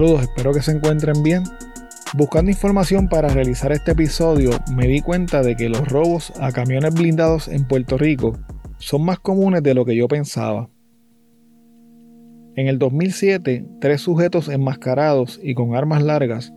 Saludos, espero que se encuentren bien. Buscando información para realizar este episodio, me di cuenta de que los robos a camiones blindados en Puerto Rico son más comunes de lo que yo pensaba. En el 2007, tres sujetos enmascarados y con armas largas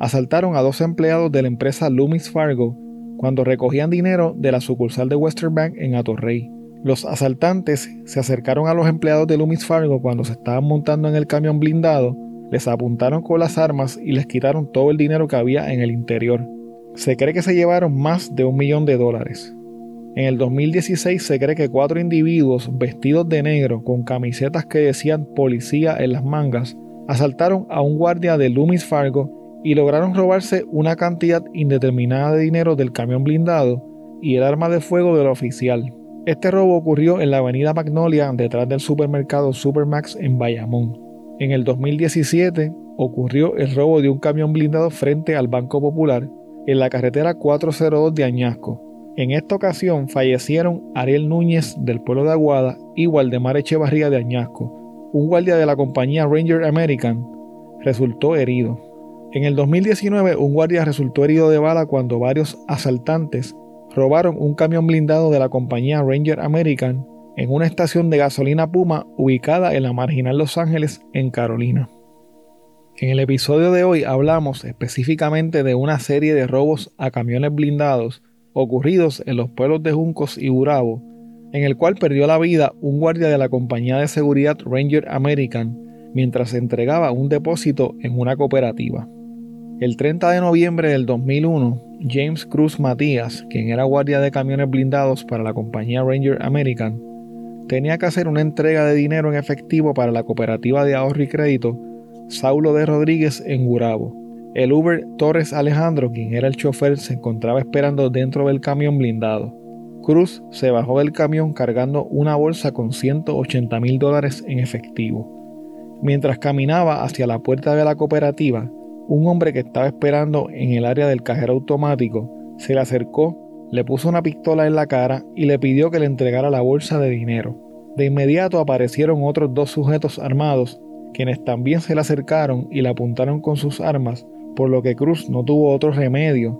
asaltaron a dos empleados de la empresa Loomis Fargo cuando recogían dinero de la sucursal de Western Bank en Atorrey. Los asaltantes se acercaron a los empleados de Loomis Fargo cuando se estaban montando en el camión blindado les apuntaron con las armas y les quitaron todo el dinero que había en el interior. Se cree que se llevaron más de un millón de dólares. En el 2016 se cree que cuatro individuos vestidos de negro con camisetas que decían policía en las mangas asaltaron a un guardia de Loomis Fargo y lograron robarse una cantidad indeterminada de dinero del camión blindado y el arma de fuego del oficial. Este robo ocurrió en la avenida Magnolia detrás del supermercado Supermax en Bayamón. En el 2017 ocurrió el robo de un camión blindado frente al Banco Popular en la carretera 402 de Añasco. En esta ocasión fallecieron Ariel Núñez del pueblo de Aguada y Waldemar Echevarría de Añasco. Un guardia de la compañía Ranger American resultó herido. En el 2019 un guardia resultó herido de bala cuando varios asaltantes robaron un camión blindado de la compañía Ranger American en una estación de gasolina Puma ubicada en la marginal Los Ángeles, en Carolina. En el episodio de hoy hablamos específicamente de una serie de robos a camiones blindados ocurridos en los pueblos de Juncos y Burabo, en el cual perdió la vida un guardia de la compañía de seguridad Ranger American mientras entregaba un depósito en una cooperativa. El 30 de noviembre del 2001, James Cruz Matías, quien era guardia de camiones blindados para la compañía Ranger American, tenía que hacer una entrega de dinero en efectivo para la cooperativa de ahorro y crédito Saulo de Rodríguez en Gurabo. El Uber Torres Alejandro, quien era el chofer, se encontraba esperando dentro del camión blindado. Cruz se bajó del camión cargando una bolsa con 180 mil dólares en efectivo. Mientras caminaba hacia la puerta de la cooperativa, un hombre que estaba esperando en el área del cajero automático se le acercó le puso una pistola en la cara y le pidió que le entregara la bolsa de dinero. De inmediato aparecieron otros dos sujetos armados, quienes también se le acercaron y le apuntaron con sus armas, por lo que Cruz no tuvo otro remedio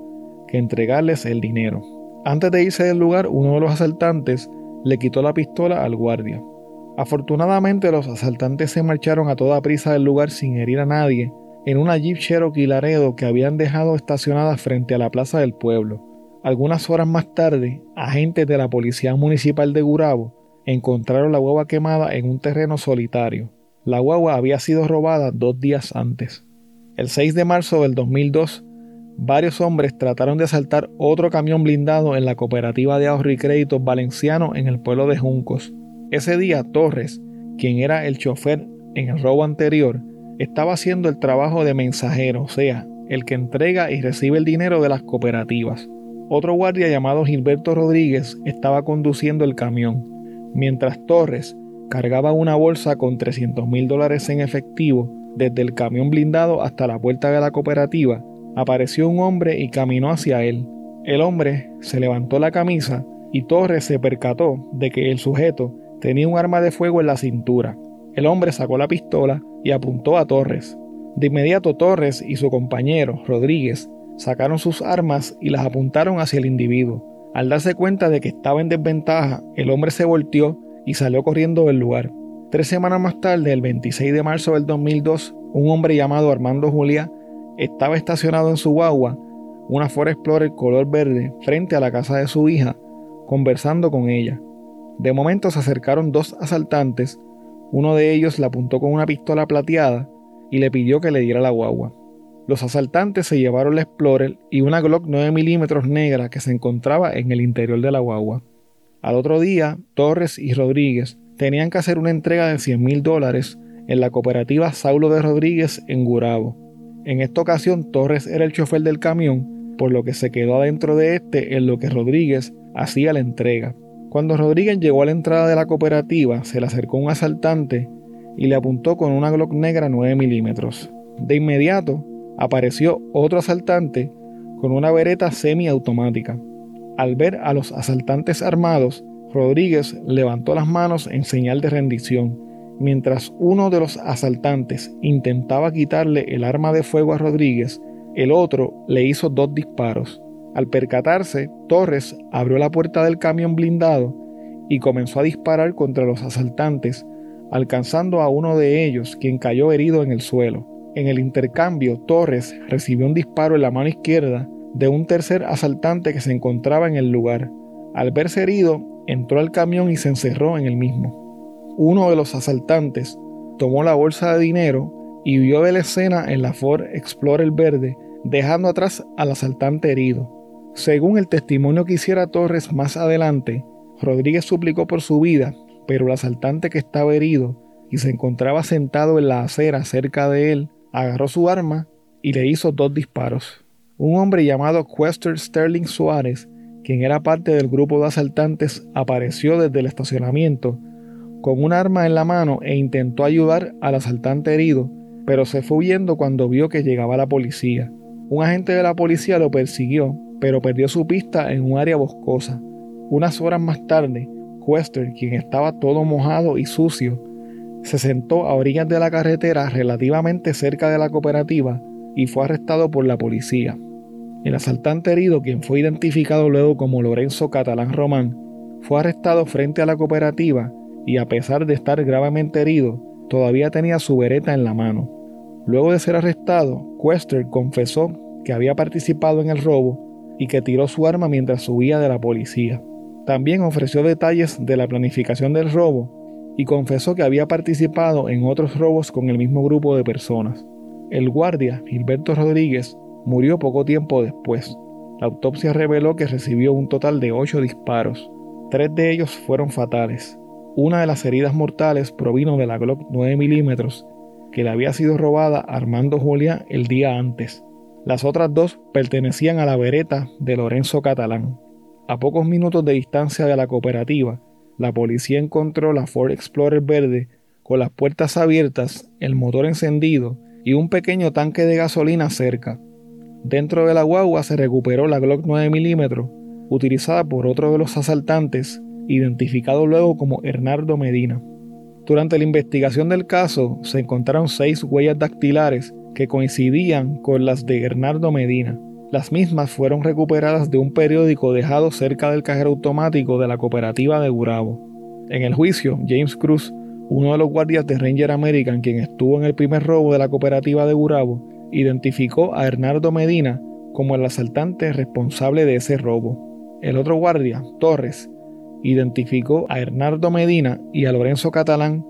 que entregarles el dinero. Antes de irse del lugar, uno de los asaltantes le quitó la pistola al guardia. Afortunadamente los asaltantes se marcharon a toda prisa del lugar sin herir a nadie en una Jeep Cherokee Laredo que habían dejado estacionada frente a la plaza del pueblo. Algunas horas más tarde, agentes de la Policía Municipal de Gurabo encontraron la guagua quemada en un terreno solitario. La guagua había sido robada dos días antes. El 6 de marzo del 2002, varios hombres trataron de asaltar otro camión blindado en la cooperativa de ahorro y crédito valenciano en el pueblo de Juncos. Ese día, Torres, quien era el chofer en el robo anterior, estaba haciendo el trabajo de mensajero, o sea, el que entrega y recibe el dinero de las cooperativas. Otro guardia llamado Gilberto Rodríguez estaba conduciendo el camión, mientras Torres cargaba una bolsa con 300 mil dólares en efectivo desde el camión blindado hasta la puerta de la cooperativa. Apareció un hombre y caminó hacia él. El hombre se levantó la camisa y Torres se percató de que el sujeto tenía un arma de fuego en la cintura. El hombre sacó la pistola y apuntó a Torres. De inmediato Torres y su compañero, Rodríguez, sacaron sus armas y las apuntaron hacia el individuo. Al darse cuenta de que estaba en desventaja, el hombre se volteó y salió corriendo del lugar. Tres semanas más tarde, el 26 de marzo del 2002, un hombre llamado Armando Juliá estaba estacionado en su guagua, una Ford Explorer color verde, frente a la casa de su hija, conversando con ella. De momento se acercaron dos asaltantes, uno de ellos le apuntó con una pistola plateada y le pidió que le diera la guagua. Los asaltantes se llevaron la Explorer y una Glock 9 mm negra que se encontraba en el interior de la guagua. Al otro día, Torres y Rodríguez tenían que hacer una entrega de 100 mil dólares en la cooperativa Saulo de Rodríguez en Gurabo. En esta ocasión, Torres era el chofer del camión, por lo que se quedó adentro de este en lo que Rodríguez hacía la entrega. Cuando Rodríguez llegó a la entrada de la cooperativa, se le acercó un asaltante y le apuntó con una Glock negra 9 milímetros. De inmediato, apareció otro asaltante con una vereta semiautomática. Al ver a los asaltantes armados, Rodríguez levantó las manos en señal de rendición Mientras uno de los asaltantes intentaba quitarle el arma de fuego a Rodríguez, el otro le hizo dos disparos. Al percatarse, Torres abrió la puerta del camión blindado y comenzó a disparar contra los asaltantes, alcanzando a uno de ellos, quien cayó herido en el suelo. En el intercambio, Torres recibió un disparo en la mano izquierda de un tercer asaltante que se encontraba en el lugar. Al verse herido, entró al camión y se encerró en el mismo. Uno de los asaltantes tomó la bolsa de dinero y vio de la escena en la Ford Explorer verde, dejando atrás al asaltante herido. Según el testimonio que hiciera Torres más adelante, Rodríguez suplicó por su vida, pero el asaltante que estaba herido y se encontraba sentado en la acera cerca de él, agarró su arma y le hizo dos disparos. Un hombre llamado Quester Sterling Suárez, quien era parte del grupo de asaltantes, apareció desde el estacionamiento con un arma en la mano e intentó ayudar al asaltante herido, pero se fue huyendo cuando vio que llegaba la policía. Un agente de la policía lo persiguió, pero perdió su pista en un área boscosa. Unas horas más tarde, Quester, quien estaba todo mojado y sucio, se sentó a orillas de la carretera relativamente cerca de la cooperativa y fue arrestado por la policía. El asaltante herido, quien fue identificado luego como Lorenzo Catalán Román, fue arrestado frente a la cooperativa y a pesar de estar gravemente herido, todavía tenía su vereta en la mano. Luego de ser arrestado, Quester confesó que había participado en el robo y que tiró su arma mientras subía de la policía. También ofreció detalles de la planificación del robo y confesó que había participado en otros robos con el mismo grupo de personas. El guardia, Gilberto Rodríguez, murió poco tiempo después. La autopsia reveló que recibió un total de ocho disparos. Tres de ellos fueron fatales. Una de las heridas mortales provino de la Glock 9 milímetros que le había sido robada a Armando Julián el día antes. Las otras dos pertenecían a la vereta de Lorenzo Catalán. A pocos minutos de distancia de la cooperativa, la policía encontró la Ford Explorer verde con las puertas abiertas, el motor encendido y un pequeño tanque de gasolina cerca. Dentro de la guagua se recuperó la Glock 9 mm utilizada por otro de los asaltantes, identificado luego como Hernando Medina. Durante la investigación del caso se encontraron seis huellas dactilares que coincidían con las de Hernando Medina. Las mismas fueron recuperadas de un periódico dejado cerca del cajero automático de la cooperativa de Gurabo. En el juicio, James Cruz, uno de los guardias de Ranger American quien estuvo en el primer robo de la cooperativa de Gurabo, identificó a Hernando Medina como el asaltante responsable de ese robo. El otro guardia, Torres, identificó a Hernando Medina y a Lorenzo Catalán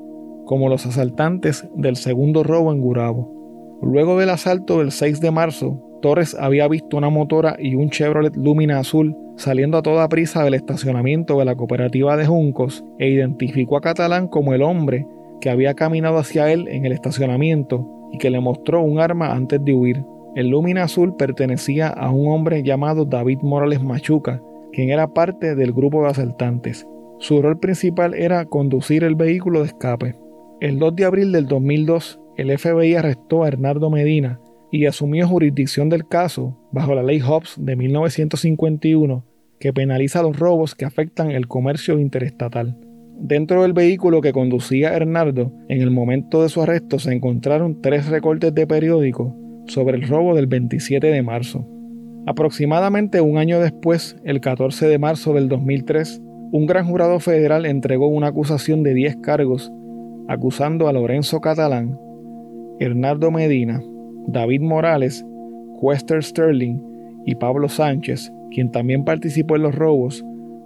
como los asaltantes del segundo robo en Gurabo. Luego del asalto del 6 de marzo, Torres había visto una motora y un Chevrolet Lumina azul saliendo a toda prisa del estacionamiento de la cooperativa de Juncos e identificó a Catalán como el hombre que había caminado hacia él en el estacionamiento y que le mostró un arma antes de huir. El Lumina azul pertenecía a un hombre llamado David Morales Machuca, quien era parte del grupo de asaltantes. Su rol principal era conducir el vehículo de escape. El 2 de abril del 2002, el FBI arrestó a Hernando Medina, y asumió jurisdicción del caso bajo la ley Hobbs de 1951 que penaliza los robos que afectan el comercio interestatal. Dentro del vehículo que conducía Hernando, en el momento de su arresto se encontraron tres recortes de periódico sobre el robo del 27 de marzo. Aproximadamente un año después, el 14 de marzo del 2003, un gran jurado federal entregó una acusación de 10 cargos acusando a Lorenzo Catalán, Hernando Medina, David Morales, Quester Sterling y Pablo Sánchez, quien también participó en los robos,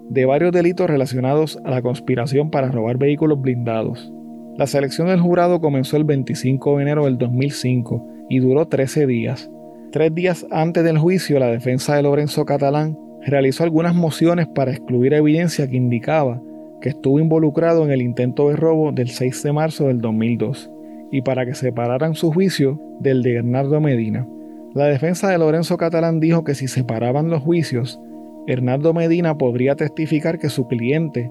de varios delitos relacionados a la conspiración para robar vehículos blindados. La selección del jurado comenzó el 25 de enero del 2005 y duró 13 días. Tres días antes del juicio, la defensa de Lorenzo Catalán realizó algunas mociones para excluir evidencia que indicaba que estuvo involucrado en el intento de robo del 6 de marzo del 2002 y para que separaran su juicio del de Hernando Medina. La defensa de Lorenzo Catalán dijo que si separaban los juicios, Hernando Medina podría testificar que su cliente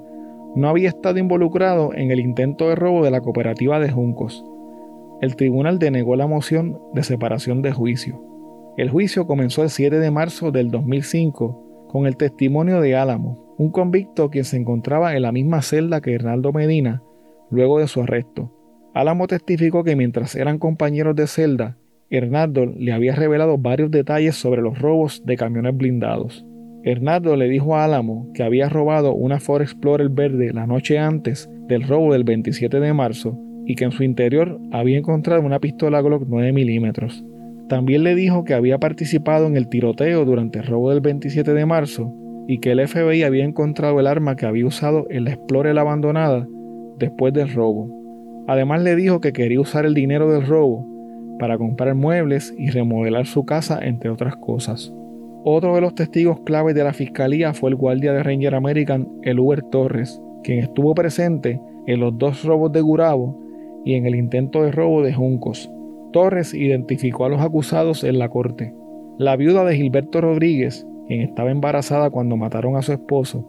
no había estado involucrado en el intento de robo de la cooperativa de Juncos. El tribunal denegó la moción de separación de juicio. El juicio comenzó el 7 de marzo del 2005 con el testimonio de Álamo, un convicto quien se encontraba en la misma celda que Hernando Medina luego de su arresto Álamo testificó que mientras eran compañeros de celda, Hernando le había revelado varios detalles sobre los robos de camiones blindados. Hernando le dijo a Álamo que había robado una Ford Explorer verde la noche antes del robo del 27 de marzo y que en su interior había encontrado una pistola Glock 9 milímetros. También le dijo que había participado en el tiroteo durante el robo del 27 de marzo y que el FBI había encontrado el arma que había usado en la Explorer abandonada después del robo. Además le dijo que quería usar el dinero del robo para comprar muebles y remodelar su casa, entre otras cosas. Otro de los testigos claves de la fiscalía fue el guardia de Ranger American, el Uber Torres, quien estuvo presente en los dos robos de Gurabo y en el intento de robo de Juncos. Torres identificó a los acusados en la corte. La viuda de Gilberto Rodríguez, quien estaba embarazada cuando mataron a su esposo,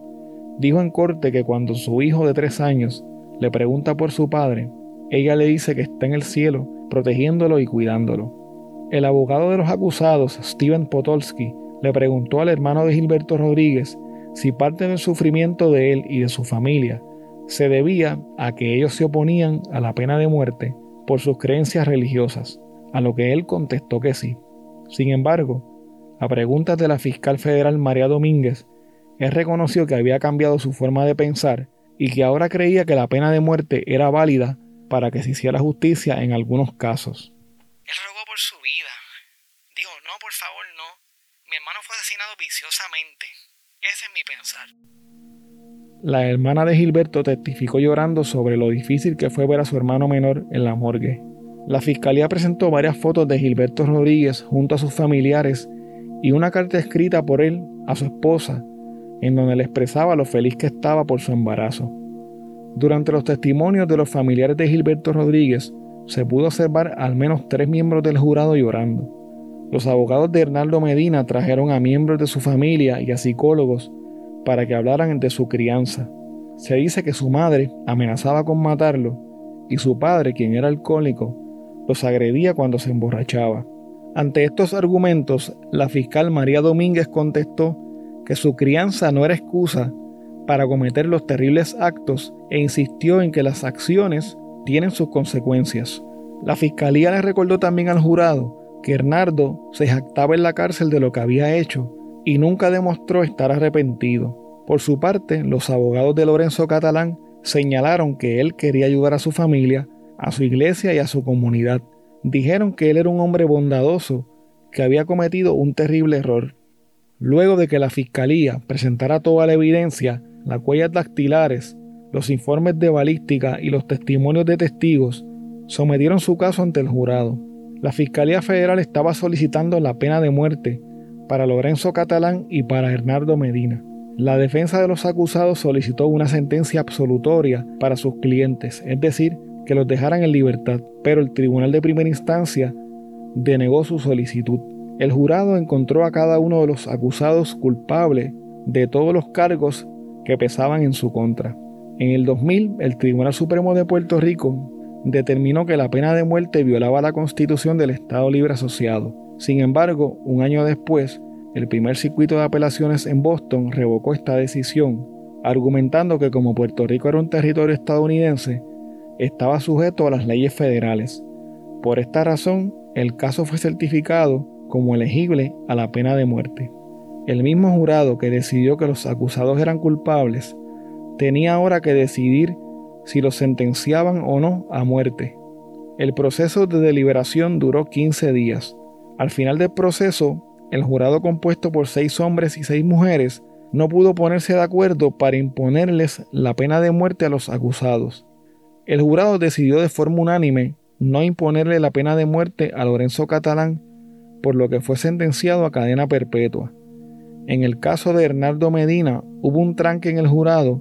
dijo en corte que cuando su hijo de tres años le pregunta por su padre, ella le dice que está en el cielo protegiéndolo y cuidándolo. El abogado de los acusados, Steven Potolsky, le preguntó al hermano de Gilberto Rodríguez si parte del sufrimiento de él y de su familia se debía a que ellos se oponían a la pena de muerte por sus creencias religiosas, a lo que él contestó que sí. Sin embargo, a preguntas de la fiscal federal María Domínguez, él reconoció que había cambiado su forma de pensar y que ahora creía que la pena de muerte era válida para que se hiciera justicia en algunos casos. Él rogó por su vida. Dijo, no, por favor, no. Mi hermano fue asesinado viciosamente. Ese es mi pensar. La hermana de Gilberto testificó llorando sobre lo difícil que fue ver a su hermano menor en la morgue. La fiscalía presentó varias fotos de Gilberto Rodríguez junto a sus familiares y una carta escrita por él a su esposa, en donde le expresaba lo feliz que estaba por su embarazo. Durante los testimonios de los familiares de Gilberto Rodríguez, se pudo observar al menos tres miembros del jurado llorando. Los abogados de Hernando Medina trajeron a miembros de su familia y a psicólogos para que hablaran de su crianza. Se dice que su madre amenazaba con matarlo y su padre, quien era alcohólico, los agredía cuando se emborrachaba. Ante estos argumentos, la fiscal María Domínguez contestó que su crianza no era excusa para cometer los terribles actos e insistió en que las acciones tienen sus consecuencias. La fiscalía le recordó también al jurado que Hernando se jactaba en la cárcel de lo que había hecho y nunca demostró estar arrepentido. Por su parte, los abogados de Lorenzo Catalán señalaron que él quería ayudar a su familia, a su iglesia y a su comunidad. Dijeron que él era un hombre bondadoso, que había cometido un terrible error. Luego de que la fiscalía presentara toda la evidencia, las huellas dactilares, los informes de balística y los testimonios de testigos, sometieron su caso ante el jurado. La Fiscalía Federal estaba solicitando la pena de muerte para Lorenzo Catalán y para Hernando Medina. La defensa de los acusados solicitó una sentencia absolutoria para sus clientes, es decir, que los dejaran en libertad, pero el tribunal de primera instancia denegó su solicitud. El jurado encontró a cada uno de los acusados culpable de todos los cargos que pesaban en su contra. En el 2000, el Tribunal Supremo de Puerto Rico determinó que la pena de muerte violaba la constitución del Estado Libre Asociado. Sin embargo, un año después, el primer circuito de apelaciones en Boston revocó esta decisión, argumentando que como Puerto Rico era un territorio estadounidense, estaba sujeto a las leyes federales. Por esta razón, el caso fue certificado como elegible a la pena de muerte. El mismo jurado que decidió que los acusados eran culpables tenía ahora que decidir si los sentenciaban o no a muerte. El proceso de deliberación duró 15 días. Al final del proceso, el jurado compuesto por seis hombres y seis mujeres no pudo ponerse de acuerdo para imponerles la pena de muerte a los acusados. El jurado decidió de forma unánime no imponerle la pena de muerte a Lorenzo Catalán, por lo que fue sentenciado a cadena perpetua. En el caso de Hernando Medina hubo un tranque en el jurado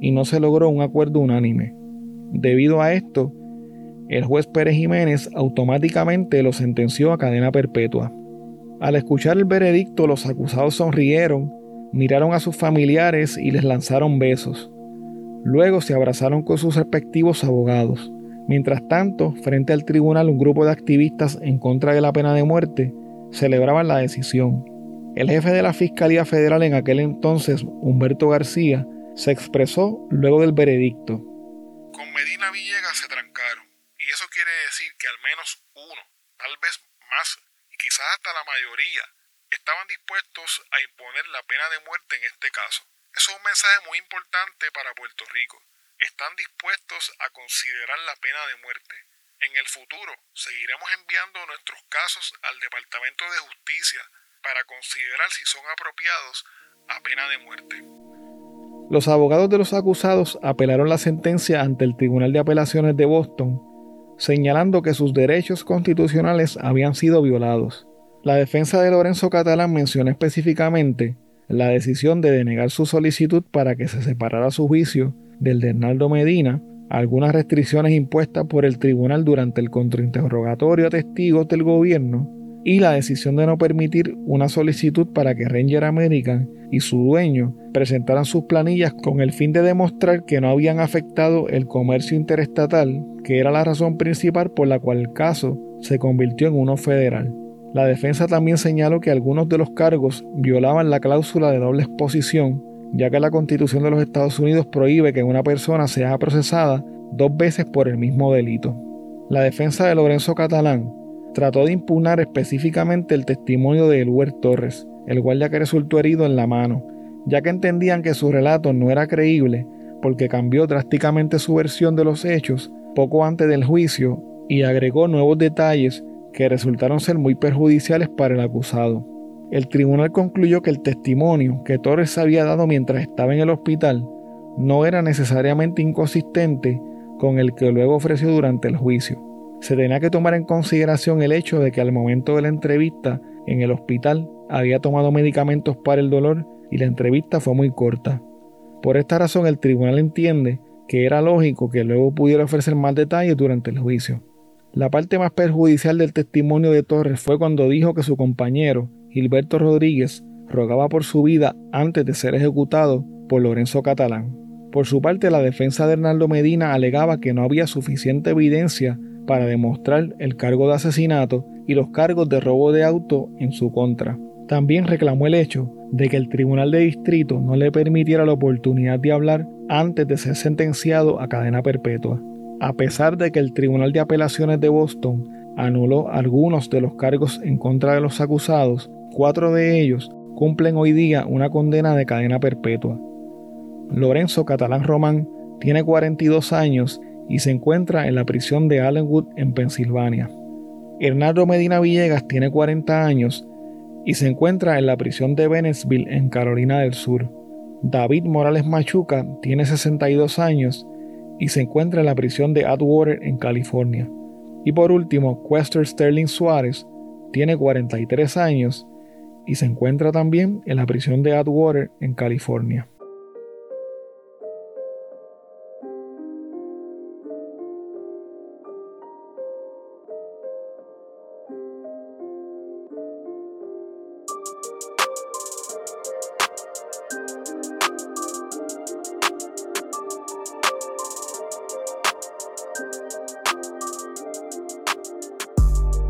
y no se logró un acuerdo unánime. Debido a esto, el juez Pérez Jiménez automáticamente lo sentenció a cadena perpetua. Al escuchar el veredicto, los acusados sonrieron, miraron a sus familiares y les lanzaron besos. Luego se abrazaron con sus respectivos abogados. Mientras tanto, frente al tribunal, un grupo de activistas en contra de la pena de muerte celebraban la decisión. El jefe de la Fiscalía Federal en aquel entonces, Humberto García, se expresó luego del veredicto. Con Medina Villegas se trancaron. quiere decir que al menos uno, tal vez más, y quizás hasta la mayoría, estaban dispuestos a imponer la pena de muerte en este caso. Eso es un mensaje muy importante para Puerto Rico. Están dispuestos a considerar la pena de muerte. En el futuro seguiremos enviando nuestros casos al Departamento de Justicia para considerar si son apropiados a pena de muerte. Los abogados de los acusados apelaron la sentencia ante el Tribunal de Apelaciones de Boston, señalando que sus derechos constitucionales habían sido violados. La defensa de Lorenzo Catalán mencionó específicamente la decisión de denegar su solicitud para que se separara su juicio del de Hernaldo Medina, algunas restricciones impuestas por el tribunal durante el contrainterrogatorio a testigos del gobierno y la decisión de no permitir una solicitud para que Ranger American y su dueño presentaran sus planillas con el fin de demostrar que no habían afectado el comercio interestatal, que era la razón principal por la cual el caso se convirtió en uno federal. La defensa también señaló que algunos de los cargos violaban la cláusula de doble exposición, ya que la Constitución de los Estados Unidos prohíbe que una persona sea procesada dos veces por el mismo delito. La defensa de Lorenzo Catalán trató de impugnar específicamente el testimonio de Eluer Torres, el guardia que resultó herido en la mano, ya que entendían que su relato no era creíble porque cambió drásticamente su versión de los hechos poco antes del juicio y agregó nuevos detalles que resultaron ser muy perjudiciales para el acusado. El tribunal concluyó que el testimonio que Torres había dado mientras estaba en el hospital no era necesariamente inconsistente con el que luego ofreció durante el juicio. Se tenía que tomar en consideración el hecho de que al momento de la entrevista en el hospital había tomado medicamentos para el dolor y la entrevista fue muy corta. Por esta razón el tribunal entiende que era lógico que luego pudiera ofrecer más detalles durante el juicio. La parte más perjudicial del testimonio de Torres fue cuando dijo que su compañero, Gilberto Rodríguez, rogaba por su vida antes de ser ejecutado por Lorenzo Catalán. Por su parte, la defensa de Hernaldo Medina alegaba que no había suficiente evidencia para demostrar el cargo de asesinato y los cargos de robo de auto en su contra. También reclamó el hecho de que el Tribunal de Distrito no le permitiera la oportunidad de hablar antes de ser sentenciado a cadena perpetua a pesar de que el Tribunal de Apelaciones de Boston anuló algunos de los cargos en contra de los acusados, cuatro de ellos cumplen hoy día una condena de cadena perpetua. Lorenzo Catalán Román tiene 42 años y se encuentra en la prisión de Allenwood en Pensilvania. Hernando Medina Villegas tiene 40 años y se encuentra en la prisión de Bennettsville en Carolina del Sur. David Morales Machuca tiene 62 años y se encuentra en la prisión de Atwater en California. Y por último, Quester Sterling Suárez tiene 43 años y se encuentra también en la prisión de Atwater en California.